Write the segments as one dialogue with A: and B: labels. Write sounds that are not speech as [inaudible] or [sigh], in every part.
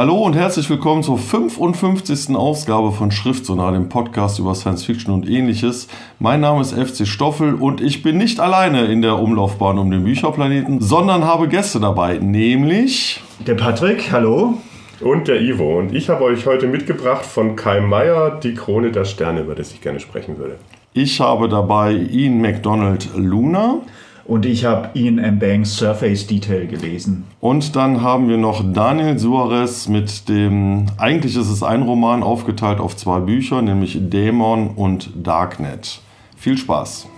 A: Hallo und herzlich willkommen zur 55. Ausgabe von Schriftsonar, dem Podcast über Science Fiction und ähnliches. Mein Name ist FC Stoffel und ich bin nicht alleine in der Umlaufbahn um den Bücherplaneten, sondern habe Gäste dabei, nämlich
B: der Patrick, hallo.
C: Und der Ivo. Und ich habe euch heute mitgebracht von Kai Meier die Krone der Sterne, über das ich gerne sprechen würde.
A: Ich habe dabei Ian MacDonald Luna.
B: Und ich habe Ian M. Banks Surface Detail gelesen.
A: Und dann haben wir noch Daniel Suarez mit dem, eigentlich ist es ein Roman aufgeteilt auf zwei Bücher, nämlich Dämon und Darknet. Viel Spaß!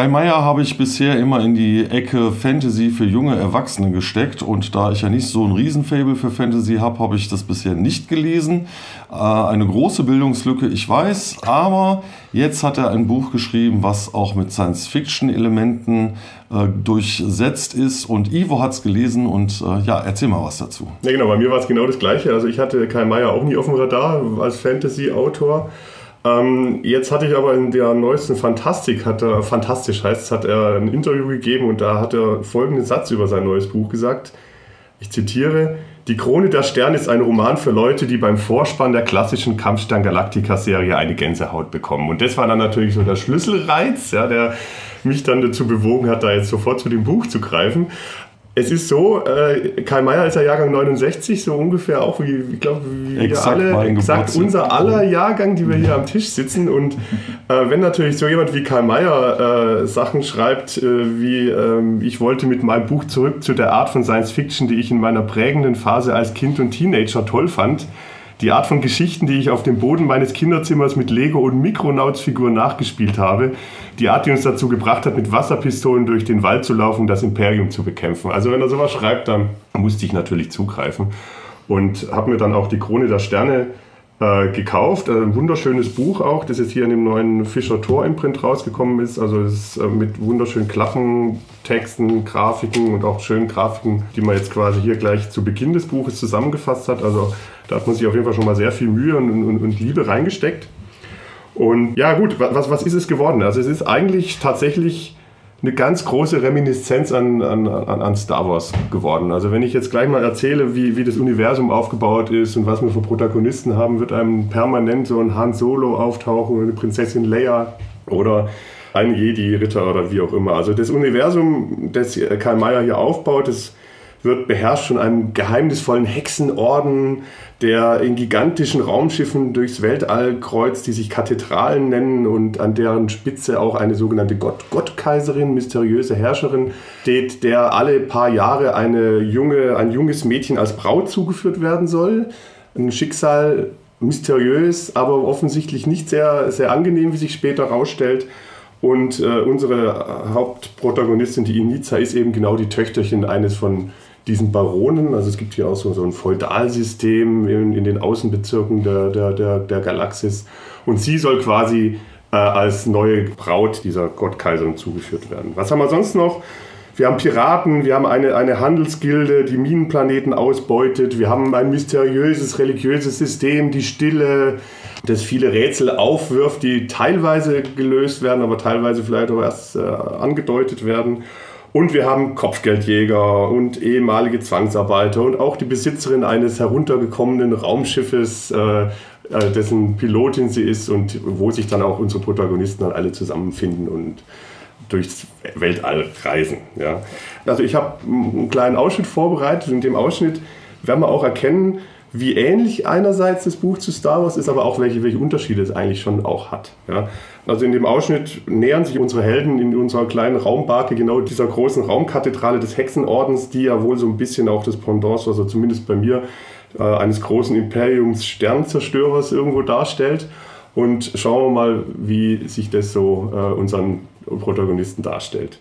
A: Kai Meier habe ich bisher immer in die Ecke Fantasy für junge Erwachsene gesteckt und da ich ja nicht so ein Riesenfable für Fantasy habe, habe ich das bisher nicht gelesen. Äh, eine große Bildungslücke, ich weiß, aber jetzt hat er ein Buch geschrieben, was auch mit Science-Fiction-Elementen äh, durchsetzt ist und Ivo hat es gelesen und äh, ja, erzähl mal was dazu.
C: Ja genau, bei mir war es genau das gleiche. Also ich hatte Kai Meier auch nie auf dem Radar als Fantasy-Autor. Ähm, jetzt hatte ich aber in der neuesten Fantastik, hat er, fantastisch heißt hat er ein Interview gegeben und da hat er folgenden Satz über sein neues Buch gesagt. Ich zitiere, die Krone der Sterne ist ein Roman für Leute, die beim Vorspann der klassischen Kampfstern Galactica Serie eine Gänsehaut bekommen. Und das war dann natürlich so der Schlüsselreiz, ja, der mich dann dazu bewogen hat, da jetzt sofort zu dem Buch zu greifen. Es ist so, äh, Karl Mayer ist ja Jahrgang 69, so ungefähr auch wie, ich glaube, wie exakt wir alle, exakt unser aller Jahrgang, die wir hier am Tisch sitzen. Und äh, wenn natürlich so jemand wie Karl Mayer äh, Sachen schreibt, äh, wie ähm, ich wollte mit meinem Buch zurück zu der Art von Science Fiction, die ich in meiner prägenden Phase als Kind und Teenager toll fand, die Art von Geschichten, die ich auf dem Boden meines Kinderzimmers mit Lego und Mikronauts-Figuren nachgespielt habe, die Art, die uns dazu gebracht hat, mit Wasserpistolen durch den Wald zu laufen, das Imperium zu bekämpfen. Also wenn er sowas schreibt, dann musste ich natürlich zugreifen und habe mir dann auch die Krone der Sterne äh, gekauft. Also ein wunderschönes Buch auch, das jetzt hier in dem neuen Fischer Tor Imprint rausgekommen ist. Also es ist äh, mit wunderschönen Klappentexten, Grafiken und auch schönen Grafiken, die man jetzt quasi hier gleich zu Beginn des Buches zusammengefasst hat. Also da hat man sich auf jeden Fall schon mal sehr viel Mühe und, und, und Liebe reingesteckt. Und ja gut, was, was ist es geworden? Also es ist eigentlich tatsächlich eine ganz große Reminiszenz an, an, an Star Wars geworden. Also wenn ich jetzt gleich mal erzähle, wie, wie das Universum aufgebaut ist und was wir für Protagonisten haben, wird einem permanent so ein Han Solo auftauchen, eine Prinzessin Leia oder ein Jedi-Ritter oder wie auch immer. Also das Universum, das Karl Mayer hier aufbaut, das wird beherrscht von einem geheimnisvollen Hexenorden, der in gigantischen Raumschiffen durchs Weltall kreuzt, die sich Kathedralen nennen und an deren Spitze auch eine sogenannte Gott Gottkaiserin, mysteriöse Herrscherin steht, der alle paar Jahre eine junge, ein junges Mädchen als Braut zugeführt werden soll. Ein Schicksal mysteriös, aber offensichtlich nicht sehr, sehr angenehm, wie sich später herausstellt. Und äh, unsere Hauptprotagonistin, die Inica, ist eben genau die Töchterchen eines von diesen Baronen. Also es gibt hier auch so, so ein Feudalsystem in, in den Außenbezirken der, der, der, der Galaxis. Und sie soll quasi äh, als neue Braut dieser Gottkaiserin zugeführt werden. Was haben wir sonst noch? wir haben Piraten, wir haben eine, eine Handelsgilde, die Minenplaneten ausbeutet, wir haben ein mysteriöses religiöses System, die Stille, das viele Rätsel aufwirft, die teilweise gelöst werden, aber teilweise vielleicht auch erst äh, angedeutet werden. Und wir haben Kopfgeldjäger und ehemalige Zwangsarbeiter und auch die Besitzerin eines heruntergekommenen Raumschiffes, äh, äh, dessen Pilotin sie ist und wo sich dann auch unsere Protagonisten dann alle zusammenfinden und durchs Weltall reisen. Ja. Also ich habe einen kleinen Ausschnitt vorbereitet und in dem Ausschnitt werden wir auch erkennen, wie ähnlich einerseits das Buch zu Star Wars ist, aber auch welche, welche Unterschiede es eigentlich schon auch hat. Ja. Also in dem Ausschnitt nähern sich unsere Helden in unserer kleinen Raumbarke genau dieser großen Raumkathedrale des Hexenordens, die ja wohl so ein bisschen auch das Pendant, also zumindest bei mir, äh, eines großen Imperiums Sternzerstörers irgendwo darstellt. Und schauen wir mal, wie sich das so äh, unseren Protagonisten darstellt.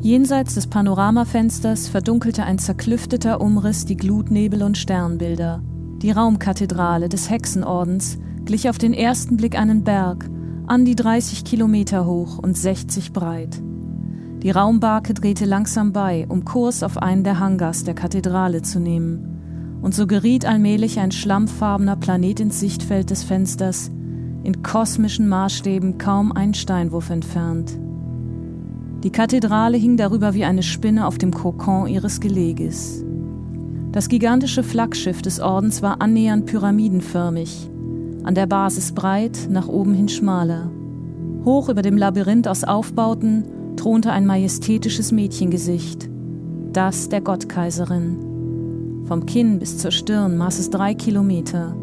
D: Jenseits des Panoramafensters verdunkelte ein zerklüfteter Umriss die Glutnebel und Sternbilder. Die Raumkathedrale des Hexenordens glich auf den ersten Blick einen Berg, an die 30 Kilometer hoch und 60 breit. Die Raumbarke drehte langsam bei, um Kurs auf einen der Hangars der Kathedrale zu nehmen. Und so geriet allmählich ein schlammfarbener Planet ins Sichtfeld des Fensters, in kosmischen Maßstäben kaum ein Steinwurf entfernt. Die Kathedrale hing darüber wie eine Spinne auf dem Kokon ihres Geleges. Das gigantische Flaggschiff des Ordens war annähernd pyramidenförmig, an der Basis breit, nach oben hin schmaler. Hoch über dem Labyrinth aus Aufbauten thronte ein majestätisches Mädchengesicht, das der Gottkaiserin. Vom Kinn bis zur Stirn maß es drei Kilometer.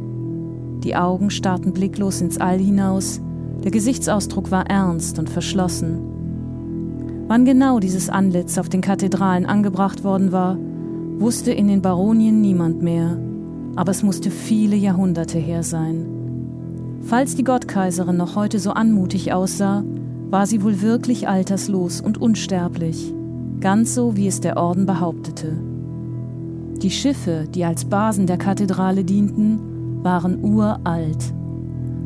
D: Die Augen starrten blicklos ins All hinaus, der Gesichtsausdruck war ernst und verschlossen. Wann genau dieses Antlitz auf den Kathedralen angebracht worden war, wusste in den Baronien niemand mehr, aber es musste viele Jahrhunderte her sein. Falls die Gottkaiserin noch heute so anmutig aussah, war sie wohl wirklich alterslos und unsterblich, ganz so wie es der Orden behauptete. Die Schiffe, die als Basen der Kathedrale dienten, waren uralt.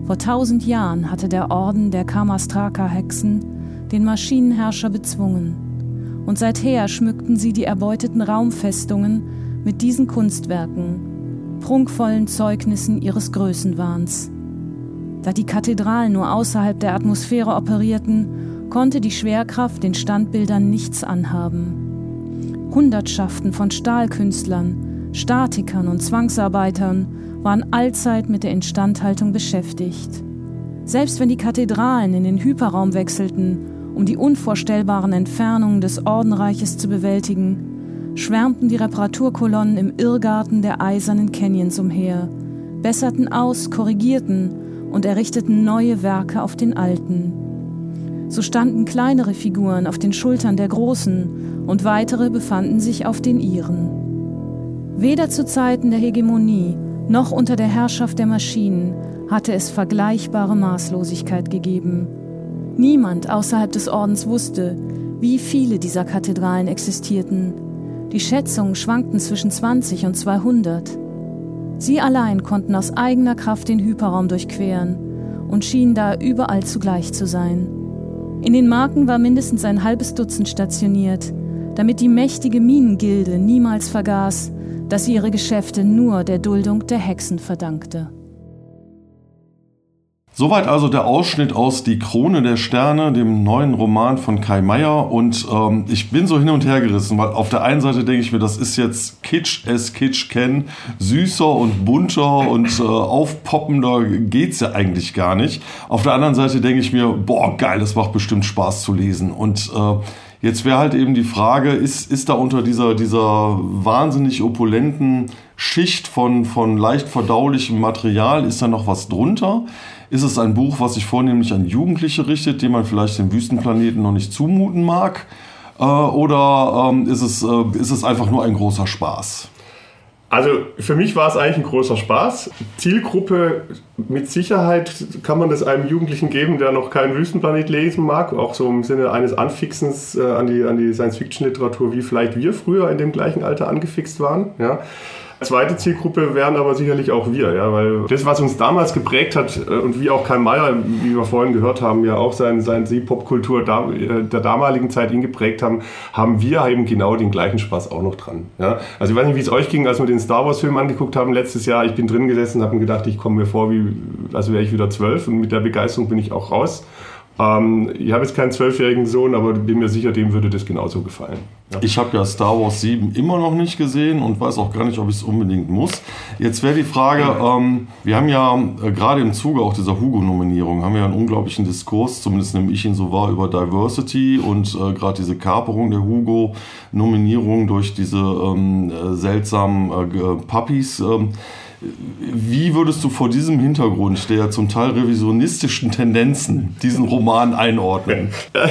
D: Vor tausend Jahren hatte der Orden der Kamastraka-Hexen den Maschinenherrscher bezwungen. Und seither schmückten sie die erbeuteten Raumfestungen mit diesen Kunstwerken, prunkvollen Zeugnissen ihres Größenwahns. Da die Kathedralen nur außerhalb der Atmosphäre operierten, konnte die Schwerkraft den Standbildern nichts anhaben. Hundertschaften von Stahlkünstlern, Statikern und Zwangsarbeitern waren allzeit mit der Instandhaltung beschäftigt. Selbst wenn die Kathedralen in den Hyperraum wechselten um die unvorstellbaren Entfernungen des Ordenreiches zu bewältigen, schwärmten die Reparaturkolonnen im Irrgarten der eisernen Canyons umher, besserten aus, korrigierten und errichteten neue Werke auf den alten. So standen kleinere Figuren auf den Schultern der Großen und weitere befanden sich auf den ihren. Weder zu Zeiten der Hegemonie noch unter der Herrschaft der Maschinen hatte es vergleichbare Maßlosigkeit gegeben. Niemand außerhalb des Ordens wusste, wie viele dieser Kathedralen existierten. Die Schätzungen schwankten zwischen 20 und 200. Sie allein konnten aus eigener Kraft den Hyperraum durchqueren und schienen da überall zugleich zu sein. In den Marken war mindestens ein halbes Dutzend stationiert, damit die mächtige Minengilde niemals vergaß, dass sie ihre Geschäfte nur der Duldung der Hexen verdankte.
A: Soweit also der Ausschnitt aus Die Krone der Sterne, dem neuen Roman von Kai Meier. Und ähm, ich bin so hin und her gerissen, weil auf der einen Seite denke ich mir, das ist jetzt Kitsch as Kitsch kennen, süßer und bunter und äh, aufpoppender geht's ja eigentlich gar nicht. Auf der anderen Seite denke ich mir, boah, geil, das macht bestimmt Spaß zu lesen. Und äh, Jetzt wäre halt eben die Frage, ist, ist da unter dieser, dieser wahnsinnig opulenten Schicht von, von leicht verdaulichem Material, ist da noch was drunter? Ist es ein Buch, was sich vornehmlich an Jugendliche richtet, dem man vielleicht den Wüstenplaneten noch nicht zumuten mag? Äh, oder ähm, ist, es, äh, ist es einfach nur ein großer Spaß?
C: Also für mich war es eigentlich ein großer Spaß. Zielgruppe mit Sicherheit kann man das einem Jugendlichen geben, der noch keinen Wüstenplanet lesen mag, auch so im Sinne eines Anfixens äh, an die, an die Science-Fiction-Literatur, wie vielleicht wir früher in dem gleichen Alter angefixt waren. Ja. Zweite Zielgruppe wären aber sicherlich auch wir, ja, weil das, was uns damals geprägt hat äh, und wie auch Karl Mayer, wie wir vorhin gehört haben, ja auch sein, sein die Popkultur äh, der damaligen Zeit ihn geprägt haben, haben wir eben genau den gleichen Spaß auch noch dran. Ja. Also ich weiß nicht, wie es euch ging, als wir den Star Wars Film angeguckt haben letztes Jahr. Ich bin drin gesessen und habe mir gedacht, ich komme mir vor, wie, als wäre ich wieder zwölf und mit der Begeisterung bin ich auch raus. Ähm, ich habe jetzt keinen zwölfjährigen Sohn, aber bin mir sicher, dem würde das genauso gefallen.
A: Ja. Ich habe ja Star Wars 7 immer noch nicht gesehen und weiß auch gar nicht, ob ich es unbedingt muss. Jetzt wäre die Frage, ähm, wir haben ja äh, gerade im Zuge auch dieser Hugo-Nominierung, haben wir ja einen unglaublichen Diskurs, zumindest nehme ich ihn so wahr, über Diversity und äh, gerade diese Kaperung der Hugo-Nominierung durch diese ähm, äh, seltsamen äh, Puppies. Wie würdest du vor diesem Hintergrund der zum Teil revisionistischen Tendenzen diesen Roman einordnen? [laughs]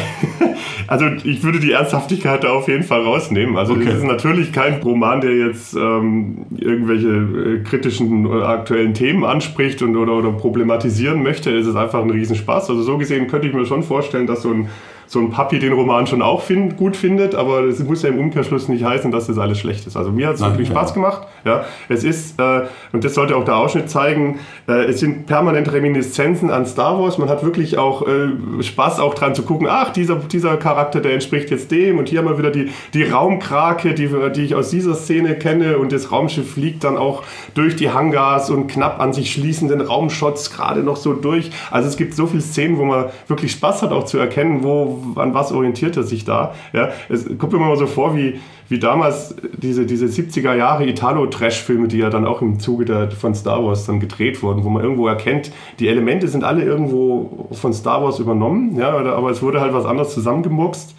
C: Also ich würde die Ernsthaftigkeit da auf jeden Fall rausnehmen. Also okay. das ist natürlich kein Roman, der jetzt ähm, irgendwelche äh, kritischen oder aktuellen Themen anspricht und oder, oder problematisieren möchte. Es ist einfach ein Riesenspaß. Also so gesehen könnte ich mir schon vorstellen, dass so ein so ein Papi den Roman schon auch find, gut findet, aber es muss ja im Umkehrschluss nicht heißen, dass das alles schlecht ist. Also mir hat es wirklich Spaß gemacht. Ja, es ist, äh, und das sollte auch der Ausschnitt zeigen, äh, es sind permanente Reminiszenzen an Star Wars. Man hat wirklich auch äh, Spaß auch dran zu gucken, ach, dieser, dieser Charakter, der entspricht jetzt dem und hier haben wir wieder die, die Raumkrake, die, die ich aus dieser Szene kenne und das Raumschiff fliegt dann auch durch die Hangars und knapp an sich schließenden Raumshots gerade noch so durch. Also es gibt so viele Szenen, wo man wirklich Spaß hat auch zu erkennen, wo, an was orientiert er sich da? Ja, es kommt mir mal so vor, wie, wie damals diese, diese 70er Jahre Italo-Trash-Filme, die ja dann auch im Zuge der, von Star Wars dann gedreht wurden, wo man irgendwo erkennt, die Elemente sind alle irgendwo von Star Wars übernommen, ja, aber es wurde halt was anderes zusammengemurkst.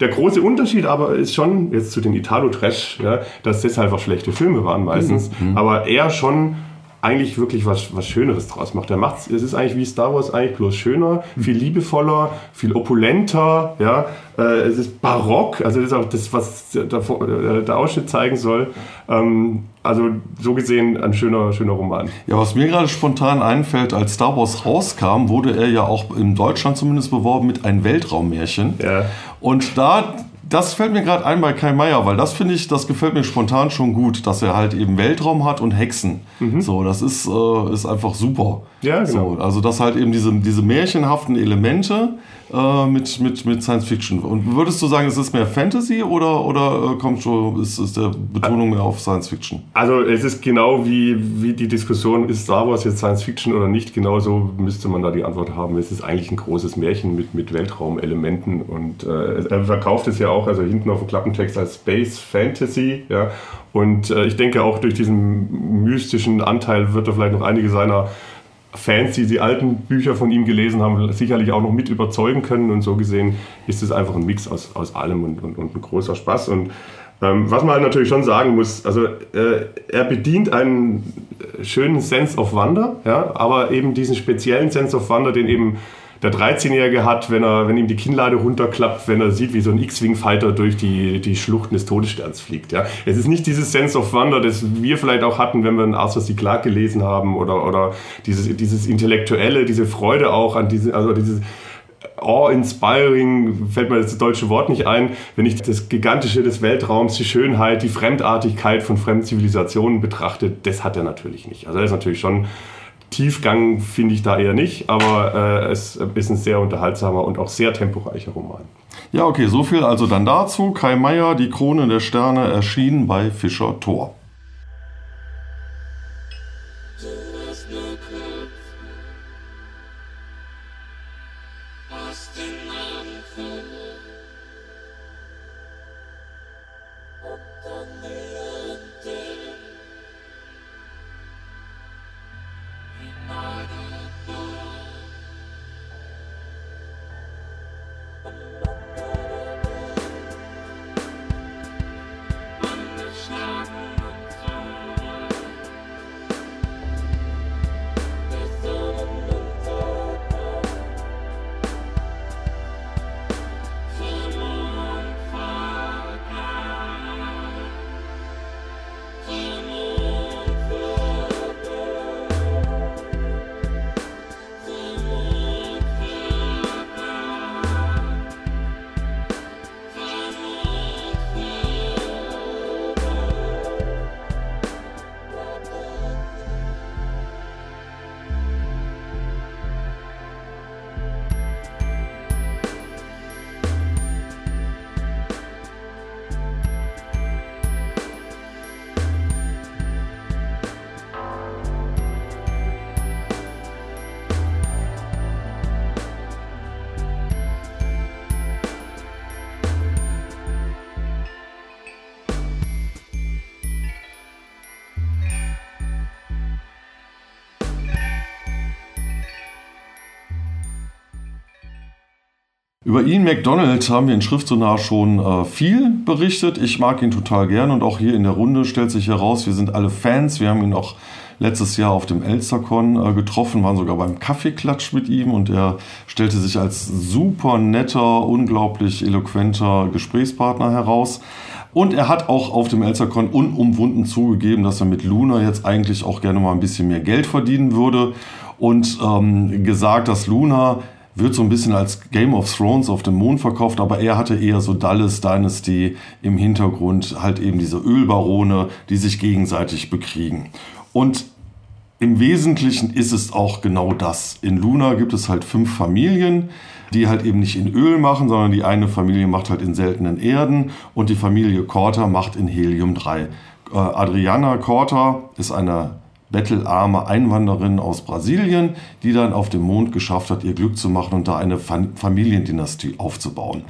C: Der große Unterschied aber ist schon, jetzt zu den Italo-Trash, ja, dass das einfach schlechte Filme waren meistens, mhm. mhm. aber eher schon eigentlich wirklich was, was Schöneres draus macht. Er macht es ist eigentlich wie Star Wars eigentlich bloß schöner, viel liebevoller, viel opulenter, ja. Äh, es ist barock, also das ist auch das, was der, der Ausschnitt zeigen soll. Ähm, also so gesehen ein schöner, schöner Roman.
A: Ja, was mir gerade spontan einfällt, als Star Wars rauskam, wurde er ja auch in Deutschland zumindest beworben mit ein Weltraummärchen. Ja. Und da das fällt mir gerade ein bei Kai Meier, weil das finde ich, das gefällt mir spontan schon gut, dass er halt eben Weltraum hat und Hexen. Mhm. So, das ist, äh, ist einfach super. Ja, genau. So, also, dass halt eben diese, diese märchenhaften Elemente äh, mit, mit, mit Science Fiction. Und würdest du sagen, es ist mehr Fantasy oder, oder äh, kommt schon, ist, ist der Betonung mehr auf Science Fiction?
C: Also es ist genau wie, wie die Diskussion, ist Star Wars jetzt Science Fiction oder nicht, genauso müsste man da die Antwort haben. Es ist eigentlich ein großes Märchen mit, mit Weltraumelementen und äh, er verkauft es ja auch, also hinten auf dem Klappentext als Space Fantasy, ja. Und äh, ich denke auch durch diesen mystischen Anteil wird er vielleicht noch einige seiner Fans, die die alten Bücher von ihm gelesen haben, sicherlich auch noch mit überzeugen können. Und so gesehen ist es einfach ein Mix aus, aus allem und, und, und ein großer Spaß. Und ähm, was man halt natürlich schon sagen muss, also äh, er bedient einen schönen Sense of Wonder, ja, aber eben diesen speziellen Sense of Wonder, den eben der 13-Jährige hat, wenn, er, wenn ihm die Kinnlade runterklappt, wenn er sieht, wie so ein X-Wing-Fighter durch die, die Schluchten des Todessterns fliegt. Ja. Es ist nicht dieses Sense of Wonder, das wir vielleicht auch hatten, wenn wir einen Arthur C. Clarke gelesen haben oder, oder dieses, dieses Intellektuelle, diese Freude auch an diese, also dieses awe-inspiring, fällt mir das deutsche Wort nicht ein, wenn ich das Gigantische des Weltraums, die Schönheit, die Fremdartigkeit von fremden Zivilisationen betrachte, das hat er natürlich nicht. Also er ist natürlich schon Tiefgang finde ich da eher nicht, aber äh, es ist ein sehr unterhaltsamer und auch sehr temporeicher Roman.
A: Ja, okay, so viel also dann dazu. Kai Meier, Die Krone der Sterne, erschien bei Fischer Thor. Über Ian McDonald haben wir in Schriftsonar schon äh, viel berichtet. Ich mag ihn total gern und auch hier in der Runde stellt sich heraus, wir sind alle Fans. Wir haben ihn auch letztes Jahr auf dem Elstercon äh, getroffen, waren sogar beim Kaffeeklatsch mit ihm und er stellte sich als super netter, unglaublich eloquenter Gesprächspartner heraus. Und er hat auch auf dem Elstercon unumwunden zugegeben, dass er mit Luna jetzt eigentlich auch gerne mal ein bisschen mehr Geld verdienen würde und ähm, gesagt, dass Luna wird so ein bisschen als Game of Thrones auf dem Mond verkauft, aber er hatte eher so Dallas Dynasty im Hintergrund, halt eben diese Ölbarone, die sich gegenseitig bekriegen. Und im Wesentlichen ist es auch genau das. In Luna gibt es halt fünf Familien, die halt eben nicht in Öl machen, sondern die eine Familie macht halt in seltenen Erden und die Familie Korta macht in Helium-3. Äh, Adriana Korta ist eine bettelarme Einwanderin aus Brasilien, die dann auf dem Mond geschafft hat, ihr Glück zu machen und da eine Familiendynastie aufzubauen.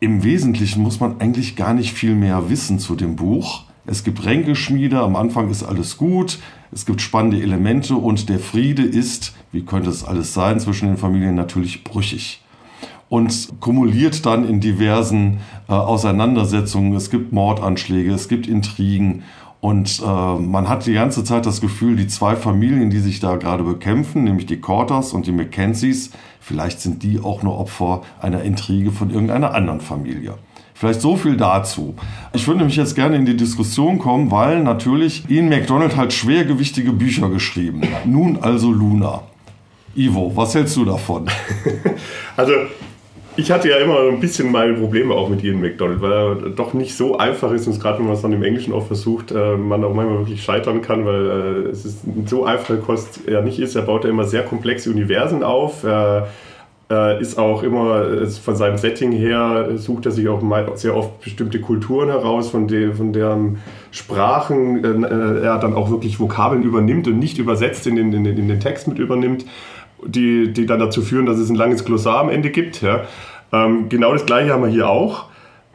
A: Im Wesentlichen muss man eigentlich gar nicht viel mehr wissen zu dem Buch. Es gibt Ränkeschmiede, am Anfang ist alles gut, es gibt spannende Elemente und der Friede ist, wie könnte es alles sein, zwischen den Familien natürlich brüchig und kumuliert dann in diversen äh, Auseinandersetzungen. Es gibt Mordanschläge, es gibt Intrigen und äh, man hat die ganze Zeit das Gefühl, die zwei Familien, die sich da gerade bekämpfen, nämlich die Corters und die Mackenzies, vielleicht sind die auch nur Opfer einer Intrige von irgendeiner anderen Familie. Vielleicht so viel dazu. Ich würde nämlich jetzt gerne in die Diskussion kommen, weil natürlich Ian MacDonald hat schwergewichtige Bücher geschrieben. Nun also Luna. Ivo, was hältst du davon? [laughs]
C: also ich hatte ja immer ein bisschen meine Probleme auch mit Ian McDonald, weil er doch nicht so einfach ist und gerade wenn man es dann im Englischen auch versucht, äh, man auch manchmal wirklich scheitern kann, weil äh, es ist so einfache Kost er nicht ist. Er baut ja immer sehr komplexe Universen auf. Er ist auch immer von seinem Setting her, sucht er sich auch sehr oft bestimmte Kulturen heraus, von, de, von deren Sprachen äh, er dann auch wirklich Vokabeln übernimmt und nicht übersetzt in den, in den, in den Text mit übernimmt die, die dann dazu führen, dass es ein langes Glossar am Ende gibt. Ja. Ähm, genau das gleiche haben wir hier auch,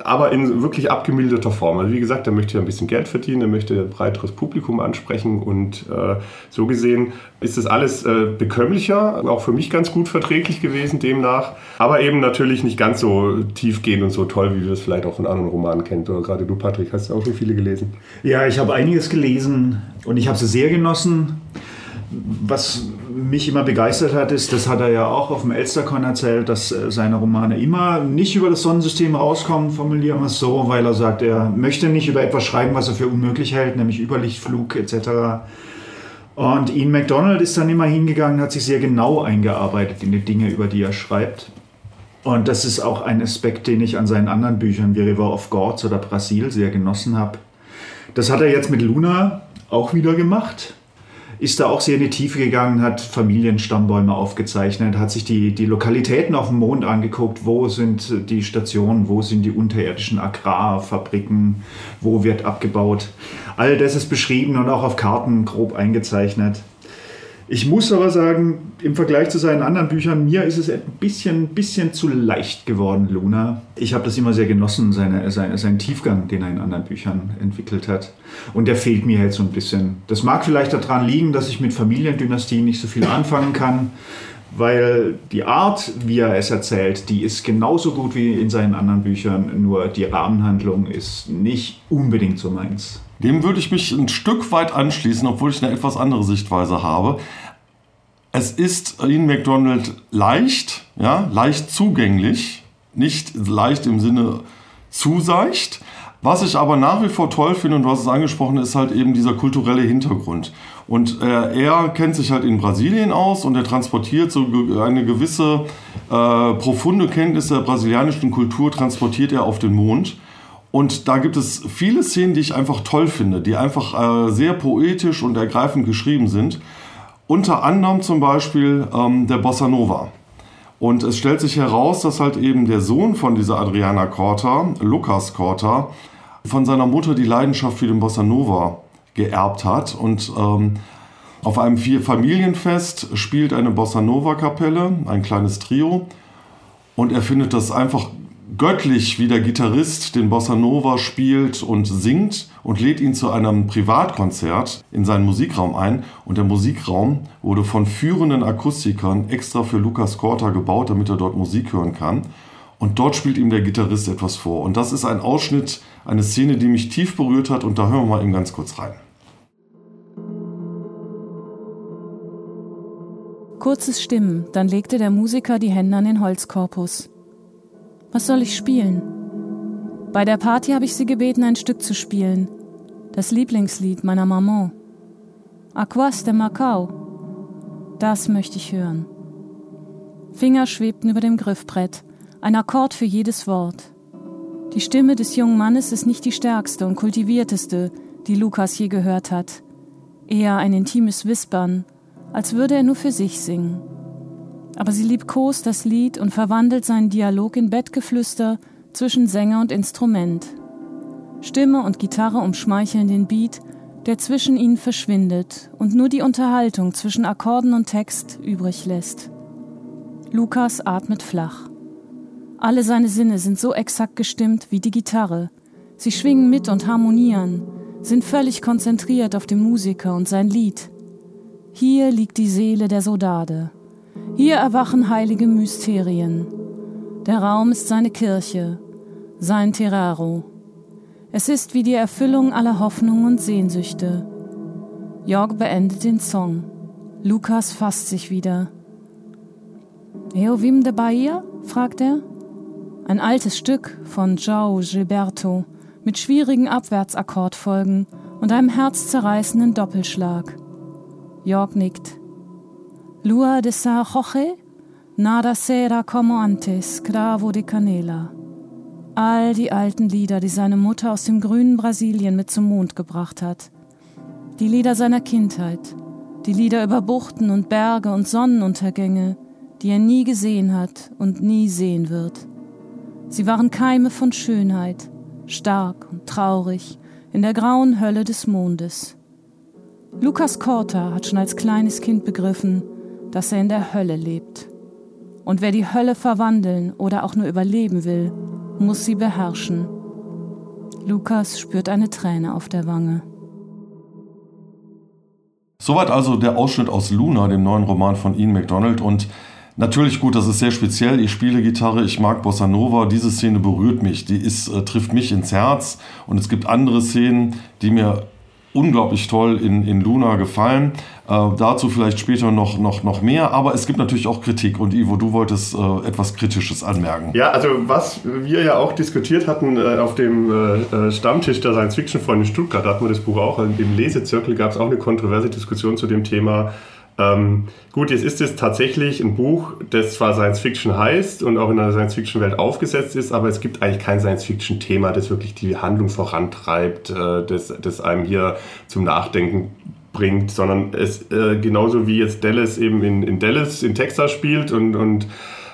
C: aber in wirklich abgemilderter Form. Also wie gesagt, er möchte ja ein bisschen Geld verdienen, er möchte ein breiteres Publikum ansprechen und äh, so gesehen ist das alles äh, bekömmlicher, auch für mich ganz gut verträglich gewesen demnach, aber eben natürlich nicht ganz so tiefgehend und so toll, wie wir es vielleicht auch von anderen Romanen kennt. Oder gerade du, Patrick, hast ja auch schon viele gelesen.
B: Ja, ich habe einiges gelesen und ich habe sie sehr genossen. Was mich immer begeistert hat, ist, das hat er ja auch auf dem Elstercon erzählt, dass äh, seine Romane immer nicht über das Sonnensystem rauskommen, formulieren wir es so, weil er sagt, er möchte nicht über etwas schreiben, was er für unmöglich hält, nämlich Überlichtflug etc. Und Ian MacDonald ist dann immer hingegangen, hat sich sehr genau eingearbeitet in die Dinge, über die er schreibt. Und das ist auch ein Aspekt, den ich an seinen anderen Büchern wie River of Gods oder Brasil sehr genossen habe. Das hat er jetzt mit Luna auch wieder gemacht ist da auch sehr in die Tiefe gegangen, hat Familienstammbäume aufgezeichnet, hat sich die, die Lokalitäten auf dem Mond angeguckt, wo sind die Stationen, wo sind die unterirdischen Agrarfabriken, wo wird abgebaut. All das ist beschrieben und auch auf Karten grob eingezeichnet. Ich muss aber sagen, im Vergleich zu seinen anderen Büchern, mir ist es ein bisschen, bisschen zu leicht geworden, Luna. Ich habe das immer sehr genossen, seine, seine, seinen Tiefgang, den er in anderen Büchern entwickelt hat. Und der fehlt mir jetzt so ein bisschen. Das mag vielleicht daran liegen, dass ich mit Familiendynastien nicht so viel anfangen kann, weil die Art, wie er es erzählt, die ist genauso gut wie in seinen anderen Büchern, nur die Rahmenhandlung ist nicht unbedingt so meins.
A: Dem würde ich mich ein Stück weit anschließen, obwohl ich eine etwas andere Sichtweise habe. Es ist Ian McDonald leicht, ja, leicht zugänglich, nicht leicht im Sinne zu seicht. Was ich aber nach wie vor toll finde und hast es angesprochen, ist halt eben dieser kulturelle Hintergrund. Und äh, er kennt sich halt in Brasilien aus und er transportiert so eine gewisse äh, profunde Kenntnis der brasilianischen Kultur, transportiert er auf den Mond. Und da gibt es viele Szenen, die ich einfach toll finde, die einfach äh, sehr poetisch und ergreifend geschrieben sind. Unter anderem zum Beispiel ähm, der Bossa Nova. Und es stellt sich heraus, dass halt eben der Sohn von dieser Adriana Corta, Lucas Corta, von seiner Mutter die Leidenschaft für den Bossa Nova geerbt hat. Und ähm, auf einem Familienfest spielt eine Bossa Nova Kapelle, ein kleines Trio. Und er findet das einfach göttlich, wie der Gitarrist den Bossa Nova spielt und singt und lädt ihn zu einem Privatkonzert in seinen Musikraum ein. Und der Musikraum wurde von führenden Akustikern extra für Lukas Korta gebaut, damit er dort Musik hören kann. Und dort spielt ihm der Gitarrist etwas vor. Und das ist ein Ausschnitt, eine Szene, die mich tief berührt hat. Und da hören wir mal eben ganz kurz rein.
D: Kurzes Stimmen, dann legte der Musiker die Hände an den Holzkorpus. Was soll ich spielen? Bei der Party habe ich sie gebeten, ein Stück zu spielen. Das Lieblingslied meiner Maman. Aquas de Macau. Das möchte ich hören. Finger schwebten über dem Griffbrett, ein Akkord für jedes Wort. Die Stimme des jungen Mannes ist nicht die stärkste und kultivierteste, die Lukas je gehört hat. Eher ein intimes Wispern, als würde er nur für sich singen aber sie liebkost das Lied und verwandelt seinen Dialog in Bettgeflüster zwischen Sänger und Instrument. Stimme und Gitarre umschmeicheln den Beat, der zwischen ihnen verschwindet und nur die Unterhaltung zwischen Akkorden und Text übrig lässt. Lukas atmet flach. Alle seine Sinne sind so exakt gestimmt wie die Gitarre. Sie schwingen mit und harmonieren, sind völlig konzentriert auf den Musiker und sein Lied. Hier liegt die Seele der Sodade. Hier erwachen heilige Mysterien. Der Raum ist seine Kirche, sein Terraro. Es ist wie die Erfüllung aller Hoffnungen und Sehnsüchte. Jörg beendet den Song. Lukas fasst sich wieder. Eovim de Bahia? fragt er. Ein altes Stück von João Gilberto mit schwierigen Abwärtsakkordfolgen und einem herzzerreißenden Doppelschlag. Jörg nickt. Lua de sa Jorge, nada sera como antes, cravo de canela. All die alten Lieder, die seine Mutter aus dem grünen Brasilien mit zum Mond gebracht hat. Die Lieder seiner Kindheit, die Lieder über Buchten und Berge und Sonnenuntergänge, die er nie gesehen hat und nie sehen wird. Sie waren Keime von Schönheit, stark und traurig, in der grauen Hölle des Mondes. Lukas Korta hat schon als kleines Kind begriffen, dass er in der Hölle lebt. Und wer die Hölle verwandeln oder auch nur überleben will, muss sie beherrschen. Lukas spürt eine Träne auf der Wange.
A: Soweit also der Ausschnitt aus Luna, dem neuen Roman von Ian MacDonald. Und natürlich gut, das ist sehr speziell. Ich spiele Gitarre, ich mag Bossa Nova. Diese Szene berührt mich, die ist, äh, trifft mich ins Herz. Und es gibt andere Szenen, die mir unglaublich toll in, in Luna gefallen. Äh, dazu vielleicht später noch, noch, noch mehr, aber es gibt natürlich auch Kritik. Und Ivo, du wolltest äh, etwas Kritisches anmerken.
C: Ja, also was wir ja auch diskutiert hatten äh, auf dem äh, äh, Stammtisch der Science Fiction Freunde in Stuttgart, da hatten wir das Buch auch, im Lesezirkel gab es auch eine kontroverse Diskussion zu dem Thema ähm, gut, jetzt ist es tatsächlich ein Buch, das zwar Science Fiction heißt und auch in einer Science Fiction Welt aufgesetzt ist, aber es gibt eigentlich kein Science Fiction Thema, das wirklich die Handlung vorantreibt, äh, das, das einem hier zum Nachdenken bringt, sondern es äh, genauso wie jetzt Dallas eben in, in Dallas in Texas spielt und, und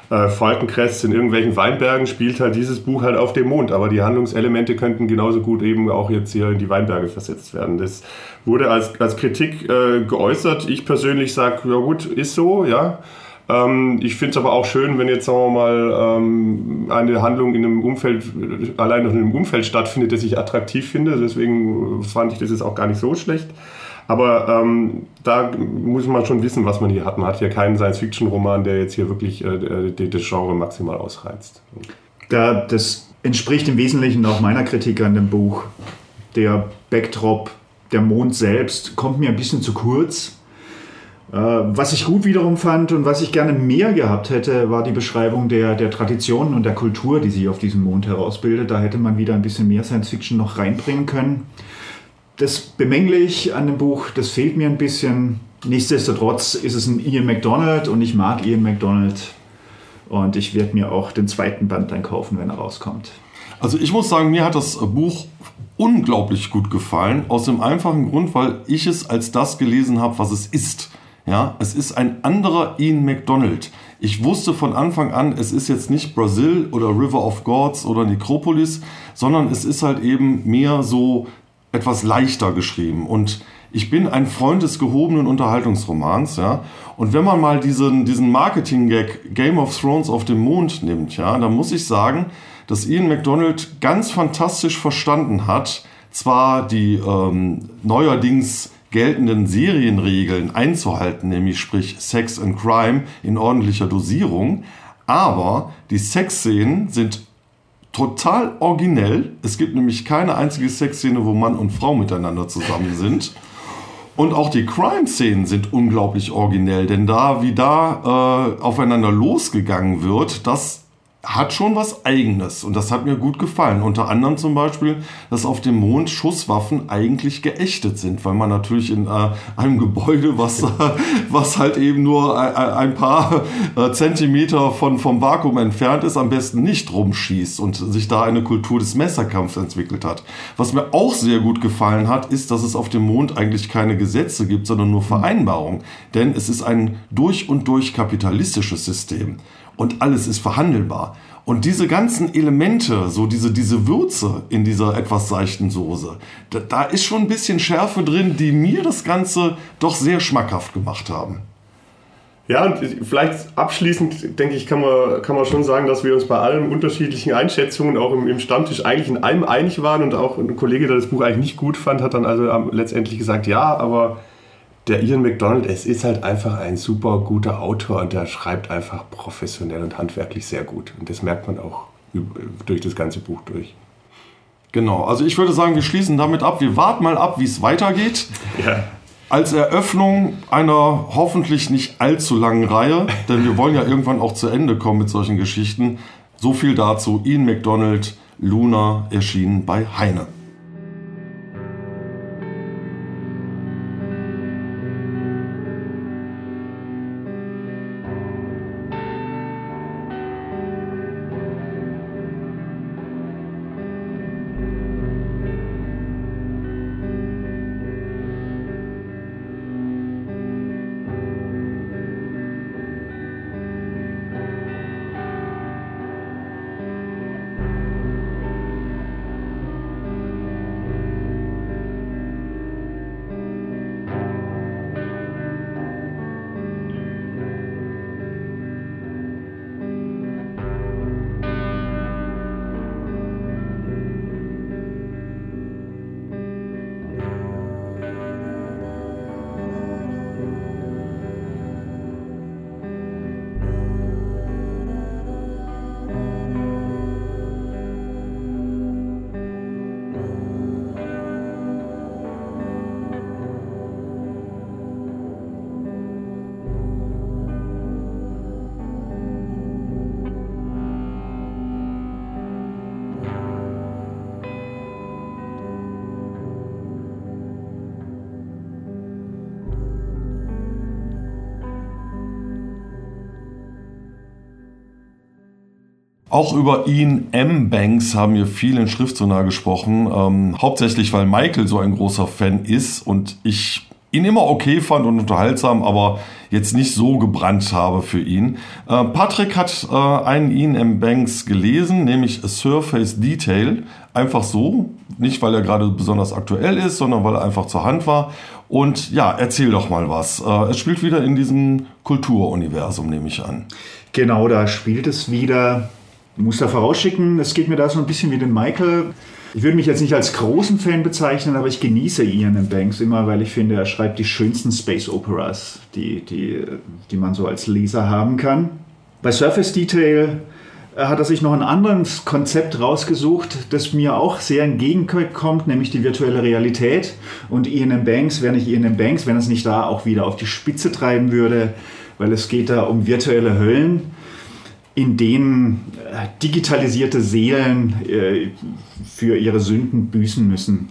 C: äh, Falkencrest in irgendwelchen Weinbergen spielt halt dieses Buch halt auf dem Mond. Aber die Handlungselemente könnten genauso gut eben auch jetzt hier in die Weinberge versetzt werden. Das wurde als, als Kritik äh, geäußert. Ich persönlich sage, ja gut, ist so, ja. Ähm, ich finde es aber auch schön, wenn jetzt, sagen wir mal, ähm, eine Handlung in einem Umfeld, allein noch in einem Umfeld stattfindet, das ich attraktiv finde. Deswegen fand ich das jetzt auch gar nicht so schlecht. Aber ähm, da muss man schon wissen, was man hier hat. Man hat hier keinen Science-Fiction-Roman, der jetzt hier wirklich äh, das Genre maximal ausreizt.
B: Da, das entspricht im Wesentlichen auch meiner Kritik an dem Buch. Der Backdrop, der Mond selbst, kommt mir ein bisschen zu kurz. Äh, was ich gut wiederum fand und was ich gerne mehr gehabt hätte, war die Beschreibung der, der Traditionen und der Kultur, die sich auf diesem Mond herausbildet. Da hätte man wieder ein bisschen mehr Science Fiction noch reinbringen können das bemängle ich an dem Buch, das fehlt mir ein bisschen. Nichtsdestotrotz ist es ein Ian McDonald und ich mag Ian McDonald. Und ich werde mir auch den zweiten Band dann kaufen, wenn er rauskommt.
A: Also ich muss sagen, mir hat das Buch unglaublich gut gefallen, aus dem einfachen Grund, weil ich es als das gelesen habe, was es ist. Ja, es ist ein anderer Ian McDonald. Ich wusste von Anfang an, es ist jetzt nicht Brasil oder River of Gods oder Necropolis, sondern es ist halt eben mehr so etwas leichter geschrieben. Und ich bin ein Freund des gehobenen Unterhaltungsromans, ja. Und wenn man mal diesen, diesen Marketing-Gag Game of Thrones auf dem Mond nimmt, ja, dann muss ich sagen, dass Ian McDonald ganz fantastisch verstanden hat, zwar die ähm, neuerdings geltenden Serienregeln einzuhalten, nämlich sprich Sex and Crime in ordentlicher Dosierung, aber die Sexszenen sind total originell. Es gibt nämlich keine einzige Sexszene, wo Mann und Frau miteinander zusammen sind. Und auch die Crime-Szenen sind unglaublich originell, denn da, wie da äh, aufeinander losgegangen wird, das hat schon was Eigenes und das hat mir gut gefallen. Unter anderem zum Beispiel, dass auf dem Mond Schusswaffen eigentlich geächtet sind, weil man natürlich in äh, einem Gebäude, was, äh, [laughs] was halt eben nur ein, ein paar äh, Zentimeter von, vom Vakuum entfernt ist, am besten nicht rumschießt und sich da eine Kultur des Messerkampfs entwickelt hat. Was mir auch sehr gut gefallen hat, ist, dass es auf dem Mond eigentlich keine Gesetze gibt, sondern nur Vereinbarungen. Denn es ist ein durch und durch kapitalistisches System und alles ist verhandelbar. Und diese ganzen Elemente, so diese, diese Würze in dieser etwas seichten Soße, da, da ist schon ein bisschen Schärfe drin, die mir das Ganze doch sehr schmackhaft gemacht haben.
C: Ja, und vielleicht abschließend, denke ich, kann man, kann man schon sagen, dass wir uns bei allen unterschiedlichen Einschätzungen auch im, im Stammtisch eigentlich in allem einig waren und auch ein Kollege, der das Buch eigentlich nicht gut fand, hat dann also letztendlich gesagt, ja, aber der Ian McDonald, es ist halt einfach ein super guter Autor und der schreibt einfach professionell und handwerklich sehr gut. Und das merkt man auch durch das ganze Buch durch.
A: Genau, also ich würde sagen, wir schließen damit ab. Wir warten mal ab, wie es weitergeht. [laughs] Ja. Als Eröffnung einer hoffentlich nicht allzu langen Reihe, denn wir wollen ja irgendwann auch zu Ende kommen mit solchen Geschichten. So viel dazu. Ian McDonald, Luna, erschienen bei Heine. Auch über Ian M. Banks haben wir viel in Schriftsonar gesprochen. Ähm, hauptsächlich, weil Michael so ein großer Fan ist und ich ihn immer okay fand und unterhaltsam, aber jetzt nicht so gebrannt habe für ihn. Äh, Patrick hat äh, einen Ian M. Banks gelesen, nämlich A Surface Detail. Einfach so, nicht weil er gerade besonders aktuell ist, sondern weil er einfach zur Hand war. Und ja, erzähl doch mal was. Äh, es spielt wieder in diesem Kulturuniversum, nehme ich an.
B: Genau, da spielt es wieder muss da vorausschicken, es geht mir da so ein bisschen wie den Michael. Ich würde mich jetzt nicht als großen Fan bezeichnen, aber ich genieße Ian M. Banks immer, weil ich finde, er schreibt die schönsten Space Operas, die, die, die man so als Leser haben kann. Bei Surface Detail äh, hat er sich noch ein anderes Konzept rausgesucht, das mir auch sehr entgegenkommt, nämlich die virtuelle Realität. Und Ian M. Banks, wäre nicht Ian M. Banks, wenn es nicht da auch wieder auf die Spitze treiben würde, weil es geht da um virtuelle Höllen in denen äh, digitalisierte Seelen äh, für ihre Sünden büßen müssen.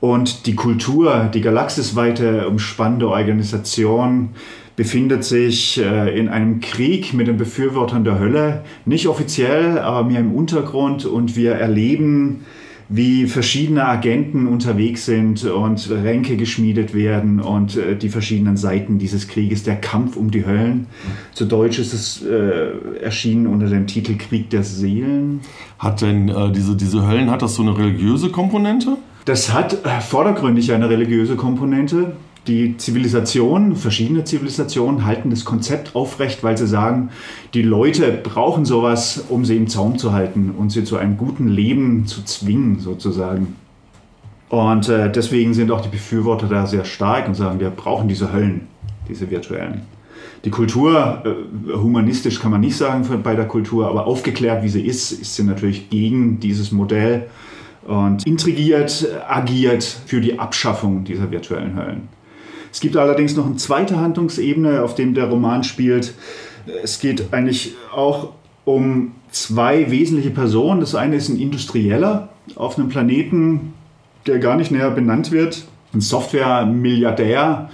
B: Und die Kultur, die galaxisweite umspannende Organisation befindet sich äh, in einem Krieg mit den Befürwortern der Hölle. Nicht offiziell, aber mehr im Untergrund. Und wir erleben wie verschiedene Agenten unterwegs sind und Ränke geschmiedet werden und äh, die verschiedenen Seiten dieses Krieges, der Kampf um die Höllen. Zu Deutsch ist es äh, erschienen unter dem Titel Krieg der Seelen.
A: Hat denn äh, diese, diese Höllen, hat das so eine religiöse Komponente?
B: Das hat äh, vordergründig eine religiöse Komponente. Die Zivilisation, verschiedene Zivilisationen halten das Konzept aufrecht, weil sie sagen, die Leute brauchen sowas, um sie im Zaum zu halten und sie zu einem guten Leben zu zwingen, sozusagen. Und äh, deswegen sind auch die Befürworter da sehr stark und sagen, wir brauchen diese Höllen, diese virtuellen. Die Kultur, äh, humanistisch kann man nicht sagen bei der Kultur, aber aufgeklärt wie sie ist, ist sie natürlich gegen dieses Modell und intrigiert, agiert für die Abschaffung dieser virtuellen Höllen. Es gibt allerdings noch eine zweite Handlungsebene, auf dem der Roman spielt. Es geht eigentlich auch um zwei wesentliche Personen. Das eine ist ein Industrieller auf einem Planeten, der gar nicht näher benannt wird, ein Software-Milliardär,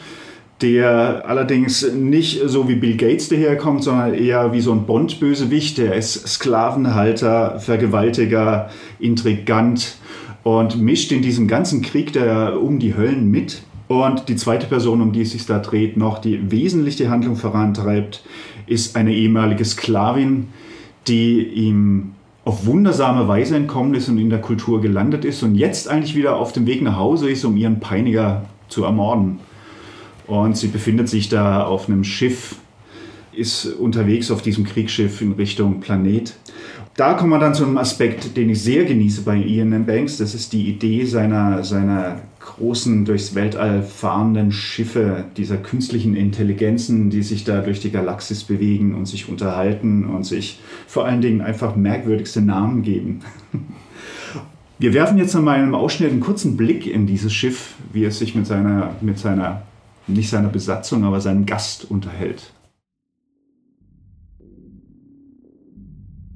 B: der allerdings nicht so wie Bill Gates daherkommt, sondern eher wie so ein Bond-Bösewicht. Der ist Sklavenhalter, Vergewaltiger, Intrigant und mischt in diesem ganzen Krieg der um die Höllen mit. Und die zweite Person, um die es sich da dreht, noch die wesentlich die Handlung vorantreibt, ist eine ehemalige Sklavin, die ihm auf wundersame Weise entkommen ist und in der Kultur gelandet ist und jetzt eigentlich wieder auf dem Weg nach Hause ist, um ihren Peiniger zu ermorden. Und sie befindet sich da auf einem Schiff, ist unterwegs auf diesem Kriegsschiff in Richtung Planet. Da kommen wir dann zu einem Aspekt, den ich sehr genieße bei Ian M. Banks. Das ist die Idee seiner, seiner großen, durchs Weltall fahrenden Schiffe, dieser künstlichen Intelligenzen, die sich da durch die Galaxis bewegen und sich unterhalten und sich vor allen Dingen einfach merkwürdigste Namen geben. [laughs] Wir werfen jetzt einmal in einem Ausschnitt einen kurzen Blick in dieses Schiff, wie es sich mit seiner, mit seiner nicht seiner Besatzung, aber seinem Gast unterhält.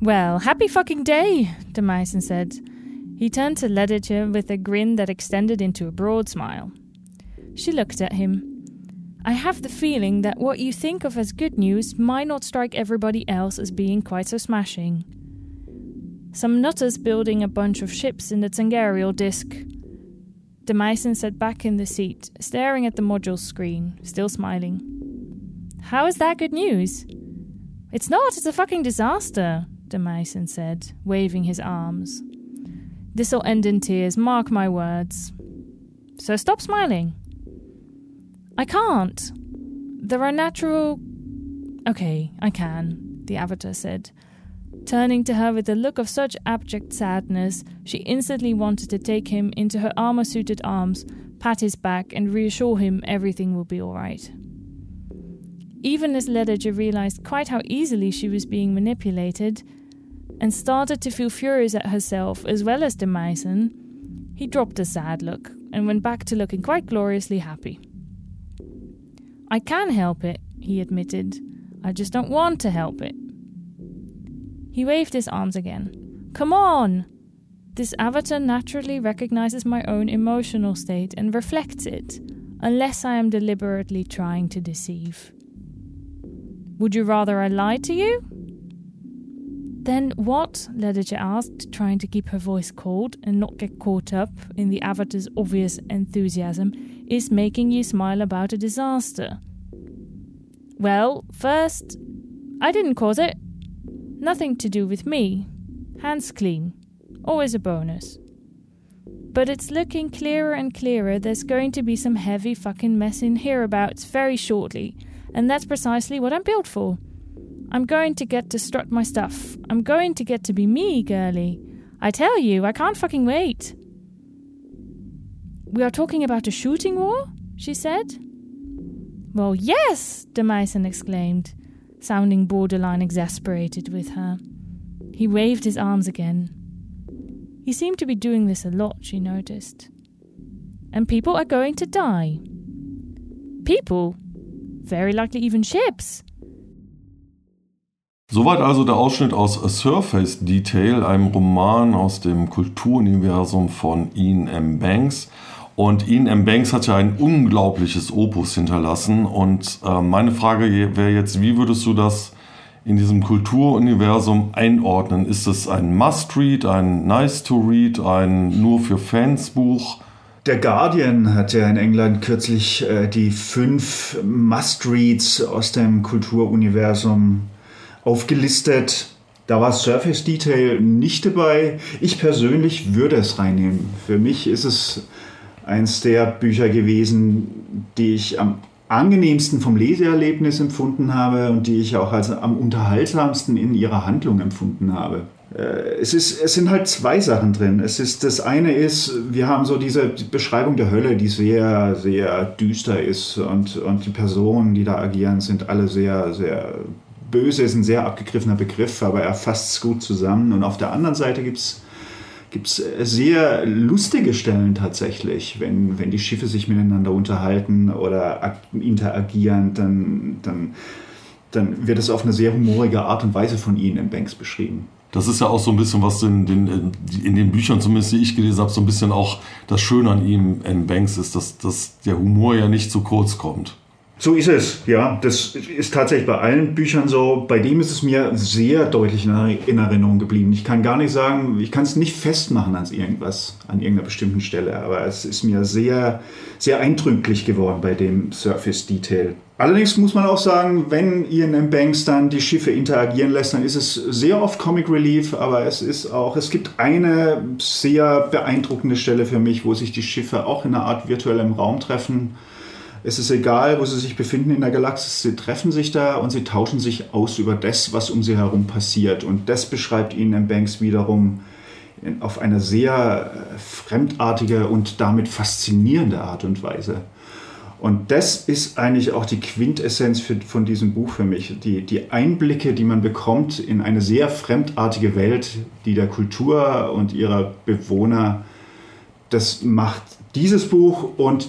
E: Well, happy fucking day, de Meissen said. He turned to Leditcher with a grin that extended into a broad smile. She looked at him. I have the feeling that what you think of as good news might not strike everybody else as being quite so smashing. Some nutters building a bunch of ships in the Tangarial disk, De sat back in the seat, staring at the module screen, still smiling. How is that good news? It's not, it's a fucking disaster, De said, waving his arms. This'll end in tears, mark my words. So stop smiling. I can't. There are natural. Okay, I can, the Avatar said, Turning to her with a look of such abject sadness, she instantly wanted to take him into her armor suited arms, pat his back, and reassure him everything will be all right. Even as Ledger realized quite how easily she was being manipulated, and started to feel furious at herself as well as the Mason, he dropped a sad look and went back to looking quite gloriously happy. I can help it, he admitted. I just don't want to help it. He waved his arms again. Come on! This avatar naturally recognizes my own emotional state and reflects it, unless I am deliberately trying to deceive. Would you rather I lied to you? Then what? Ledger asked, trying to keep her voice cold and not get caught up in the avatar's obvious enthusiasm, is making you smile about a disaster. Well, first, I didn't cause it. Nothing to do with me. Hands clean. Always a bonus. But it's looking clearer and clearer there's going to be some heavy fucking mess in hereabouts very shortly, and that's precisely what I'm built for. I'm going to get to strut my stuff. I'm going to get to be me, girlie. I tell you, I can't fucking wait. We are talking about a shooting war? she said. Well, yes, de Meissen exclaimed sounding borderline exasperated with her. He waved his arms again. He seemed to be doing this a lot, she noticed. And people are going to die. People? Very likely even ships.
A: Soweit also der Ausschnitt aus A Surface Detail, einem Roman aus dem Kulturuniversum von Ian M. Banks. Und Ian M. Banks hat ja ein unglaubliches Opus hinterlassen. Und äh, meine Frage wäre jetzt, wie würdest du das in diesem Kulturuniversum einordnen? Ist es ein Must-Read, ein Nice-to-Read, ein nur für Fans Buch?
B: Der Guardian hat ja in England kürzlich äh, die fünf Must-Reads aus dem Kulturuniversum aufgelistet. Da war Surface Detail nicht dabei. Ich persönlich würde es reinnehmen. Für mich ist es eins der Bücher gewesen, die ich am angenehmsten vom Leseerlebnis empfunden habe und die ich auch als am unterhaltsamsten in ihrer Handlung empfunden habe. Äh, es, ist, es sind halt zwei Sachen drin. Es ist, das eine ist, wir haben so diese Beschreibung der Hölle, die sehr, sehr düster ist und, und die Personen, die da agieren, sind alle sehr, sehr böse, ist ein sehr abgegriffener Begriff, aber er fasst es gut zusammen. Und auf der anderen Seite gibt es gibt es sehr lustige Stellen tatsächlich, wenn, wenn die Schiffe sich miteinander unterhalten oder interagieren, dann, dann, dann wird es auf eine sehr humorige Art und Weise von ihnen in Banks beschrieben.
A: Das ist ja auch so ein bisschen, was in den, in den Büchern, zumindest die ich gelesen habe, so ein bisschen auch das Schöne an ihm, in Banks ist, dass, dass der Humor ja nicht zu kurz kommt.
B: So ist es, ja. Das ist tatsächlich bei allen Büchern so. Bei dem ist es mir sehr deutlich in Erinnerung geblieben. Ich kann gar nicht sagen, ich kann es nicht festmachen an irgendwas, an irgendeiner bestimmten Stelle, aber es ist mir sehr, sehr eindrücklich geworden bei dem Surface Detail. Allerdings muss man auch sagen, wenn Ian M. Banks dann die Schiffe interagieren lässt, dann ist es sehr oft Comic Relief, aber es ist auch, es gibt eine sehr beeindruckende Stelle für mich, wo sich die Schiffe auch in einer Art virtuellem Raum treffen es ist egal, wo sie sich befinden in der Galaxis, sie treffen sich da und sie tauschen sich aus über das, was um sie herum passiert. Und das beschreibt ihnen Banks wiederum auf eine sehr äh, fremdartige und damit faszinierende Art und Weise. Und das ist eigentlich auch die Quintessenz für, von diesem Buch für mich. Die, die Einblicke, die man bekommt in eine sehr fremdartige Welt, die der Kultur und ihrer Bewohner, das macht dieses Buch und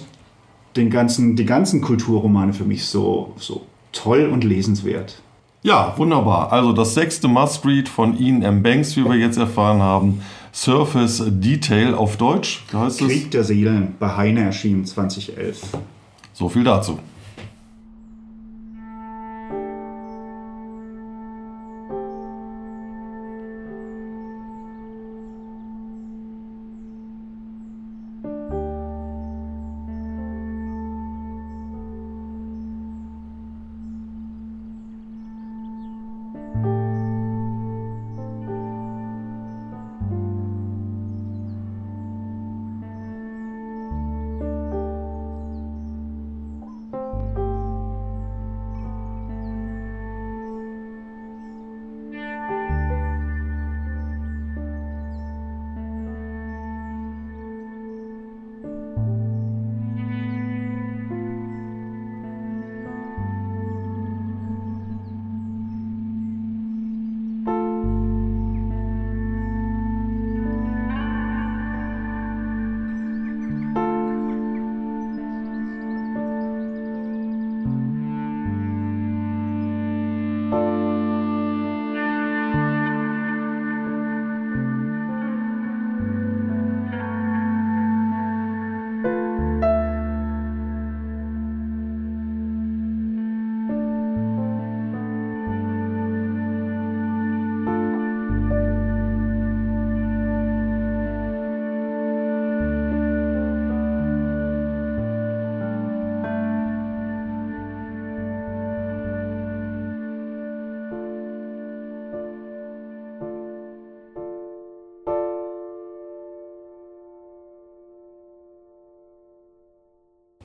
B: den ganzen, die ganzen Kulturromane für mich so, so toll und lesenswert.
A: Ja, wunderbar. Also das sechste Must-Read von Ian M. Banks, wie wir jetzt erfahren haben. Surface Detail auf Deutsch.
B: Wie heißt Krieg es? der Seelen bei Heine erschienen 2011.
A: So viel dazu.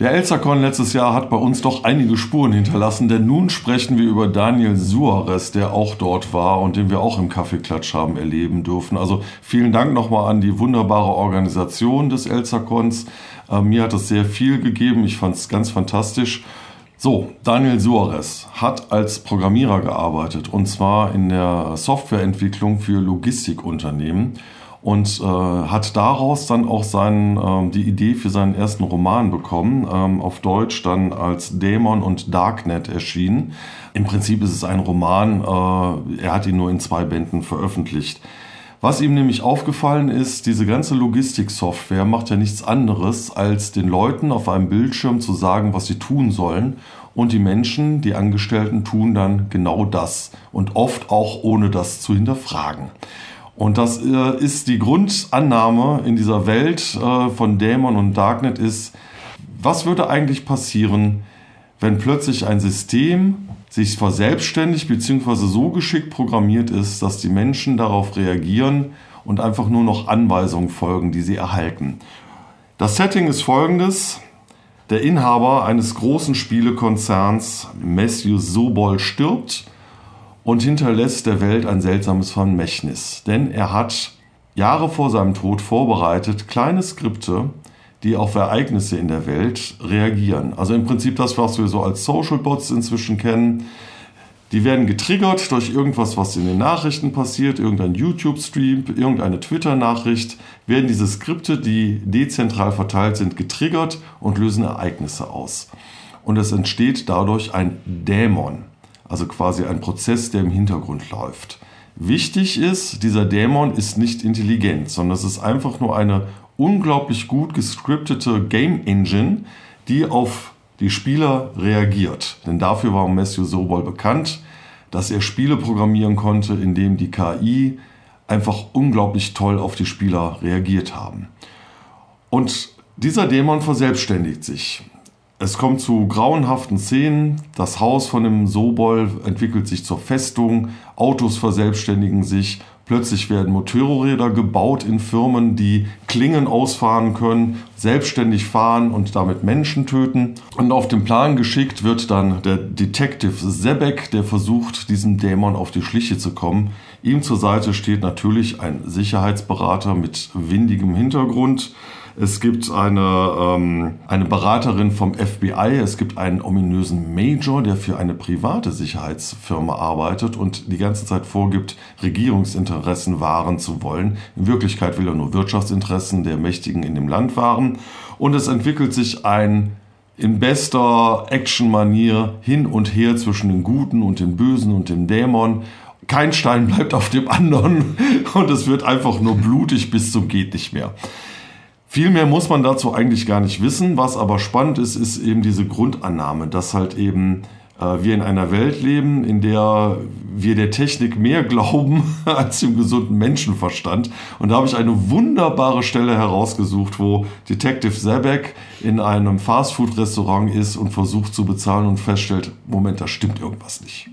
A: Der Elsterkorn letztes Jahr hat bei uns doch einige Spuren hinterlassen, denn nun sprechen wir über Daniel Suarez, der auch dort war und den wir auch im Kaffeeklatsch haben erleben dürfen. Also vielen Dank nochmal an die wunderbare Organisation des Elsterkorns. Äh, mir hat es sehr viel gegeben, ich fand es ganz fantastisch. So, Daniel Suarez hat als Programmierer gearbeitet und zwar in der Softwareentwicklung für Logistikunternehmen und äh, hat daraus dann auch seinen, äh, die Idee für seinen ersten Roman bekommen, ähm, auf Deutsch dann als Dämon und Darknet erschienen. Im Prinzip ist es ein Roman, äh, er hat ihn nur in zwei Bänden veröffentlicht. Was ihm nämlich aufgefallen ist, diese ganze Logistiksoftware macht ja nichts anderes, als den Leuten auf einem Bildschirm zu sagen, was sie tun sollen. Und die Menschen, die Angestellten, tun dann genau das. Und oft auch ohne das zu hinterfragen. Und das äh, ist die Grundannahme in dieser Welt äh, von Dämon und Darknet ist, was würde eigentlich passieren, wenn plötzlich ein System sich verselbstständigt bzw. so geschickt programmiert ist, dass die Menschen darauf reagieren und einfach nur noch Anweisungen folgen, die sie erhalten. Das Setting ist folgendes. Der Inhaber eines großen Spielekonzerns, Matthew Sobol, stirbt und hinterlässt der Welt ein seltsames Vermächtnis. Denn er hat Jahre vor seinem Tod vorbereitet kleine Skripte, die auf Ereignisse in der Welt reagieren. Also im Prinzip das, was wir so als Social Bots inzwischen kennen. Die werden getriggert durch irgendwas, was in den Nachrichten passiert, irgendein YouTube-Stream, irgendeine Twitter-Nachricht, werden diese Skripte, die dezentral verteilt sind, getriggert und lösen Ereignisse aus. Und es entsteht dadurch ein Dämon, also quasi ein Prozess, der im Hintergrund läuft. Wichtig ist, dieser Dämon ist nicht intelligent, sondern es ist einfach nur eine unglaublich gut gescriptete Game Engine, die auf die Spieler reagiert. Denn dafür war Matthew Sobol bekannt, dass er Spiele programmieren konnte, in denen die KI einfach unglaublich toll auf die Spieler reagiert haben. Und dieser Dämon verselbstständigt sich. Es kommt zu grauenhaften Szenen. Das Haus von dem Sobol entwickelt sich zur Festung. Autos verselbstständigen sich. Plötzlich werden Motorräder gebaut in Firmen, die Klingen ausfahren können, selbstständig fahren und damit Menschen töten. Und auf den Plan geschickt wird dann der Detective Zebek, der versucht, diesem Dämon auf die Schliche zu kommen. Ihm zur Seite steht natürlich ein Sicherheitsberater mit windigem Hintergrund. Es gibt eine, ähm, eine Beraterin vom FBI, es gibt einen ominösen Major, der für eine private Sicherheitsfirma arbeitet und die ganze Zeit vorgibt, Regierungsinteressen wahren zu wollen. In Wirklichkeit will er nur Wirtschaftsinteressen der Mächtigen in dem Land wahren. Und es entwickelt sich ein in bester Action-Manier hin und her zwischen den Guten und den Bösen und dem Dämon. Kein Stein bleibt auf dem anderen [laughs] und es wird einfach nur blutig bis zum geht nicht mehr. Viel mehr muss man dazu eigentlich gar nicht wissen. Was aber spannend ist, ist eben diese Grundannahme, dass halt eben äh, wir in einer Welt leben, in der wir der Technik mehr [laughs] glauben als dem gesunden Menschenverstand. Und da habe ich eine wunderbare Stelle herausgesucht, wo Detective Zebek in einem Fastfood-Restaurant ist und versucht zu bezahlen und feststellt, Moment, da stimmt irgendwas nicht.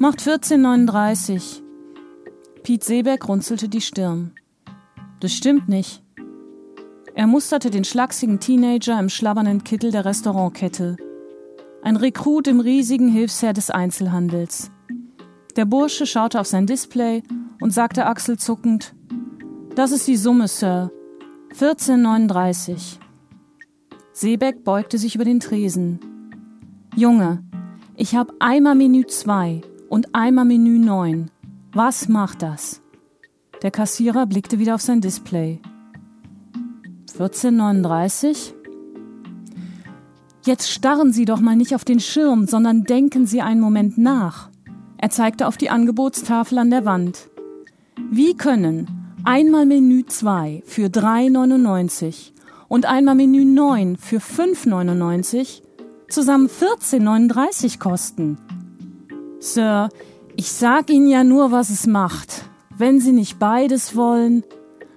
D: Macht 1439. Piet Seeberg runzelte die Stirn. Das stimmt nicht. Er musterte den schlachsigen Teenager im schlabbernden Kittel der Restaurantkette. Ein Rekrut im riesigen Hilfsherr des Einzelhandels. Der Bursche schaute auf sein Display und sagte achselzuckend, das ist die Summe, Sir. 1439. Seebeck beugte sich über den Tresen. Junge, ich habe einmal Menü 2 und einmal Menü 9. Was macht das? Der Kassierer blickte wieder auf sein Display. 1439? Jetzt starren Sie doch mal nicht auf den Schirm, sondern denken Sie einen Moment nach. Er zeigte auf die Angebotstafel an der Wand. Wie können einmal Menü 2 für 3,99 und einmal Menü 9 für 5,99 zusammen 14,39 kosten? Sir, ich sag Ihnen ja nur, was es macht. Wenn Sie nicht beides wollen.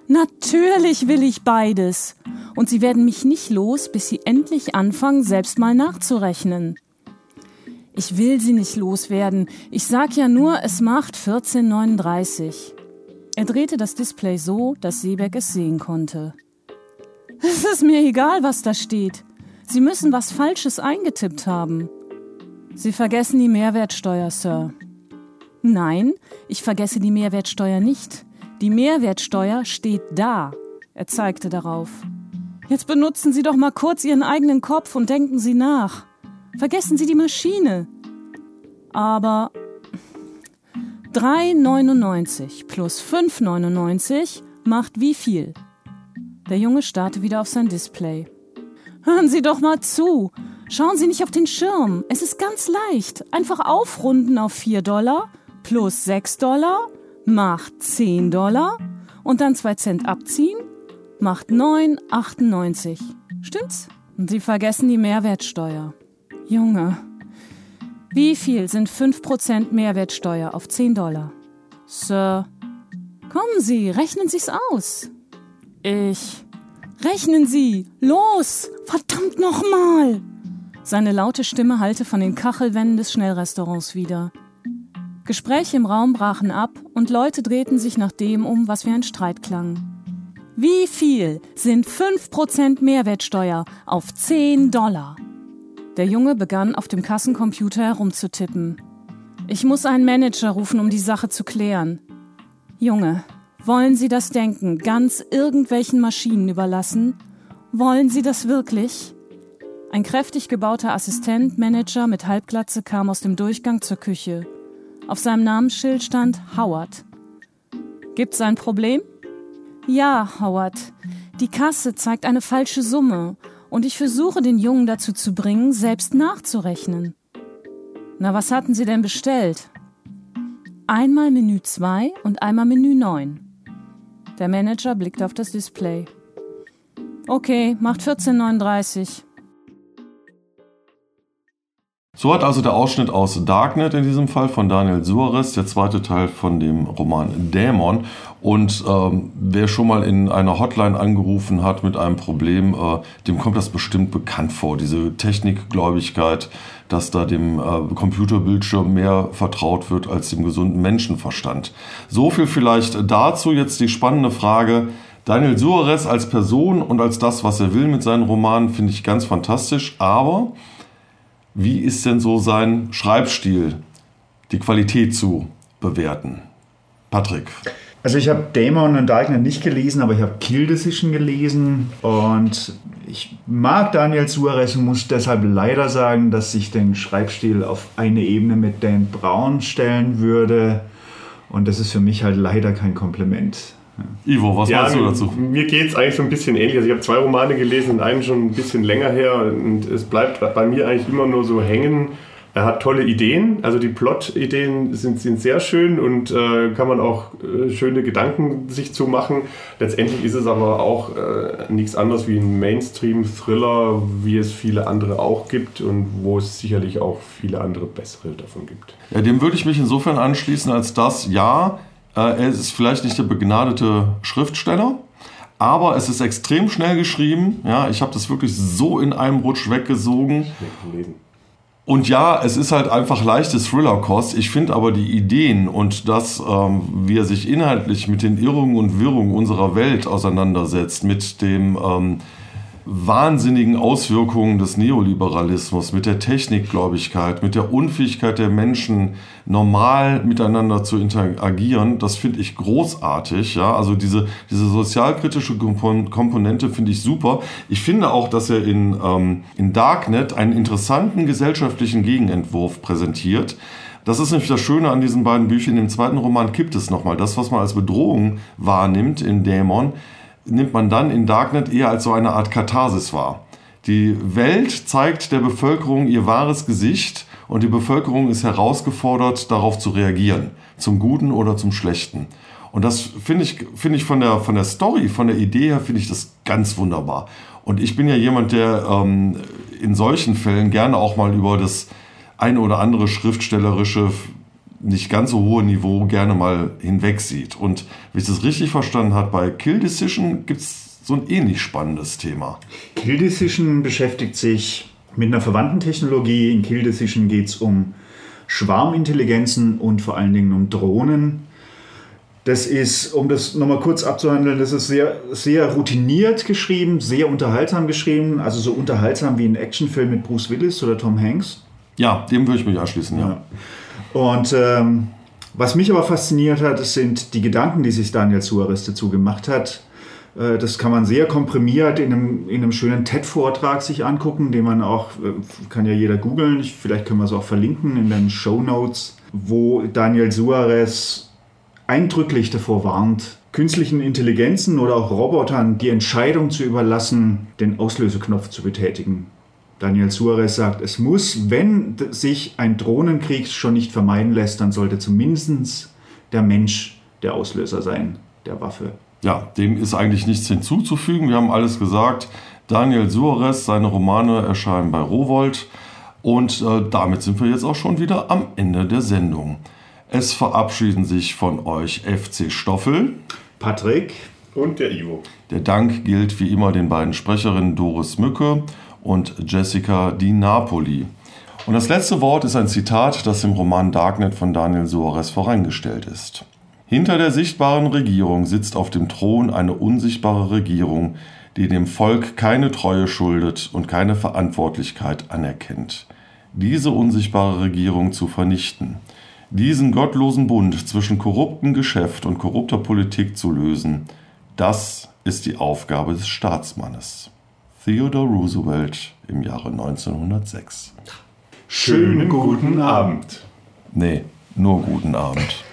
D: Natürlich will ich beides. Und Sie werden mich nicht los, bis Sie endlich anfangen, selbst mal nachzurechnen. Ich will Sie nicht loswerden. Ich sag ja nur, es macht 1439. Er drehte das Display so, dass Seebeck es sehen konnte. Es ist mir egal, was da steht. Sie müssen was Falsches eingetippt haben. Sie vergessen die Mehrwertsteuer, Sir. Nein, ich vergesse die Mehrwertsteuer nicht. Die Mehrwertsteuer steht da. Er zeigte darauf. Jetzt benutzen Sie doch mal kurz Ihren eigenen Kopf und denken Sie nach. Vergessen Sie die Maschine. Aber 3,99 plus 5,99 macht wie viel? Der Junge starrte wieder auf sein Display. Hören Sie doch mal zu. Schauen Sie nicht auf den Schirm. Es ist ganz leicht. Einfach aufrunden auf 4 Dollar plus 6 Dollar macht 10 Dollar und dann 2 Cent abziehen macht 9,98. Stimmt's? Und Sie vergessen die Mehrwertsteuer. Junge, wie viel sind 5% Mehrwertsteuer auf 10 Dollar? Sir, kommen Sie, rechnen Sie's aus. Ich. Rechnen Sie! Los! Verdammt nochmal! Seine laute Stimme hallte von den Kachelwänden des Schnellrestaurants wieder. Gespräche im Raum brachen ab und Leute drehten sich nach dem um, was wie ein Streit klang. Wie viel sind 5% Mehrwertsteuer auf 10 Dollar? Der Junge begann auf dem Kassencomputer herumzutippen. Ich muss einen Manager rufen, um die Sache zu klären. Junge, wollen Sie das Denken ganz irgendwelchen Maschinen überlassen? Wollen Sie das wirklich? Ein kräftig gebauter Assistent, Manager mit Halbglatze kam aus dem Durchgang zur Küche. Auf seinem Namensschild stand Howard. Gibt's ein Problem? Ja, Howard. Die Kasse zeigt eine falsche Summe und ich versuche den Jungen dazu zu bringen, selbst nachzurechnen. Na, was hatten Sie denn bestellt? Einmal Menü 2 und einmal Menü 9. Der Manager blickt auf das Display. Okay, macht 14,39.
A: So hat also der Ausschnitt aus Darknet in diesem Fall von Daniel Suarez, der zweite Teil von dem Roman Dämon. Und ähm, wer schon mal in einer Hotline angerufen hat mit einem Problem, äh, dem kommt das bestimmt bekannt vor. Diese Technikgläubigkeit, dass da dem äh, Computerbildschirm mehr vertraut wird als dem gesunden Menschenverstand. So viel vielleicht dazu. Jetzt die spannende Frage. Daniel Suarez als Person und als das, was er will mit seinen Romanen, finde ich ganz fantastisch. Aber wie ist denn so sein Schreibstil, die Qualität zu bewerten? Patrick.
B: Also ich habe Dämon und Darknet nicht gelesen, aber ich habe Kill Decision gelesen und ich mag Daniel Suarez und muss deshalb leider sagen, dass ich den Schreibstil auf eine Ebene mit Dan Brown stellen würde und das ist für mich halt leider kein Kompliment.
A: Ivo, was ja, meinst du dazu?
C: Mir geht es eigentlich so ein bisschen ähnlich. Also ich habe zwei Romane gelesen und einen schon ein bisschen länger her und es bleibt bei mir eigentlich immer nur so hängen. Er hat tolle Ideen, also die Plot-Ideen sind, sind sehr schön und äh, kann man auch äh, schöne Gedanken sich zu machen. Letztendlich ist es aber auch äh, nichts anderes wie ein Mainstream-Thriller, wie es viele andere auch gibt und wo es sicherlich auch viele andere bessere davon gibt.
A: Ja, dem würde ich mich insofern anschließen, als dass ja, er ist vielleicht nicht der begnadete Schriftsteller, aber es ist extrem schnell geschrieben. Ja, ich habe das wirklich so in einem Rutsch weggesogen. Und ja, es ist halt einfach leichte Thriller-Kost. Ich finde aber die Ideen und das, ähm, wie er sich inhaltlich mit den Irrungen und Wirrungen unserer Welt auseinandersetzt, mit dem ähm, wahnsinnigen Auswirkungen des Neoliberalismus, mit der Technikgläubigkeit, mit der Unfähigkeit der Menschen, normal miteinander zu interagieren, das finde ich großartig. Ja? Also diese, diese sozialkritische Komponente finde ich super. Ich finde auch, dass er in, ähm, in Darknet einen interessanten gesellschaftlichen Gegenentwurf präsentiert. Das ist nämlich das Schöne an diesen beiden Büchern. Im zweiten Roman kippt es nochmal. Das, was man als Bedrohung wahrnimmt in Dämon, nimmt man dann in Darknet eher als so eine Art Katharsis wahr. Die Welt zeigt der Bevölkerung ihr wahres Gesicht und die Bevölkerung ist herausgefordert, darauf zu reagieren, zum Guten oder zum Schlechten. Und das finde ich, finde ich von der, von der Story, von der Idee her, finde ich das ganz wunderbar. Und ich bin ja jemand, der ähm, in solchen Fällen gerne auch mal über das ein oder andere schriftstellerische nicht ganz so hohe Niveau gerne mal hinwegsieht. Und wie ich das richtig verstanden habe, bei Kill Decision gibt es so ein ähnlich spannendes Thema.
B: Kill Decision beschäftigt sich mit einer verwandten Technologie. In Kill Decision geht es um Schwarmintelligenzen und vor allen Dingen um Drohnen. Das ist, um das nochmal kurz abzuhandeln, das ist sehr, sehr routiniert geschrieben, sehr unterhaltsam geschrieben, also so unterhaltsam wie ein Actionfilm mit Bruce Willis oder Tom Hanks.
A: Ja, dem würde ich mich anschließen, ja. ja.
B: Und ähm, was mich aber fasziniert hat, sind die Gedanken, die sich Daniel Suarez dazu gemacht hat. Äh, das kann man sehr komprimiert in einem, in einem schönen TED-Vortrag sich angucken, den man auch, äh, kann ja jeder googeln, vielleicht können wir es auch verlinken in den Show Notes, wo Daniel Suarez eindrücklich davor warnt, künstlichen Intelligenzen oder auch Robotern die Entscheidung zu überlassen, den Auslöseknopf zu betätigen. Daniel Suarez sagt, es muss, wenn sich ein Drohnenkrieg schon nicht vermeiden lässt, dann sollte zumindest der Mensch der Auslöser sein, der Waffe.
A: Ja, dem ist eigentlich nichts hinzuzufügen. Wir haben alles gesagt. Daniel Suarez, seine Romane erscheinen bei Rowold. Und äh, damit sind wir jetzt auch schon wieder am Ende der Sendung. Es verabschieden sich von euch FC Stoffel,
B: Patrick
C: und der Ivo.
A: Der Dank gilt wie immer den beiden Sprecherinnen Doris Mücke und Jessica Di Napoli. Und das letzte Wort ist ein Zitat, das im Roman Darknet von Daniel Suarez vorangestellt ist. Hinter der sichtbaren Regierung sitzt auf dem Thron eine unsichtbare Regierung, die dem Volk keine Treue schuldet und keine Verantwortlichkeit anerkennt. Diese unsichtbare Regierung zu vernichten, diesen gottlosen Bund zwischen korruptem Geschäft und korrupter Politik zu lösen, das ist die Aufgabe des Staatsmannes. Theodore Roosevelt im Jahre 1906.
B: Schönen guten Abend.
A: Nee, nur guten Abend.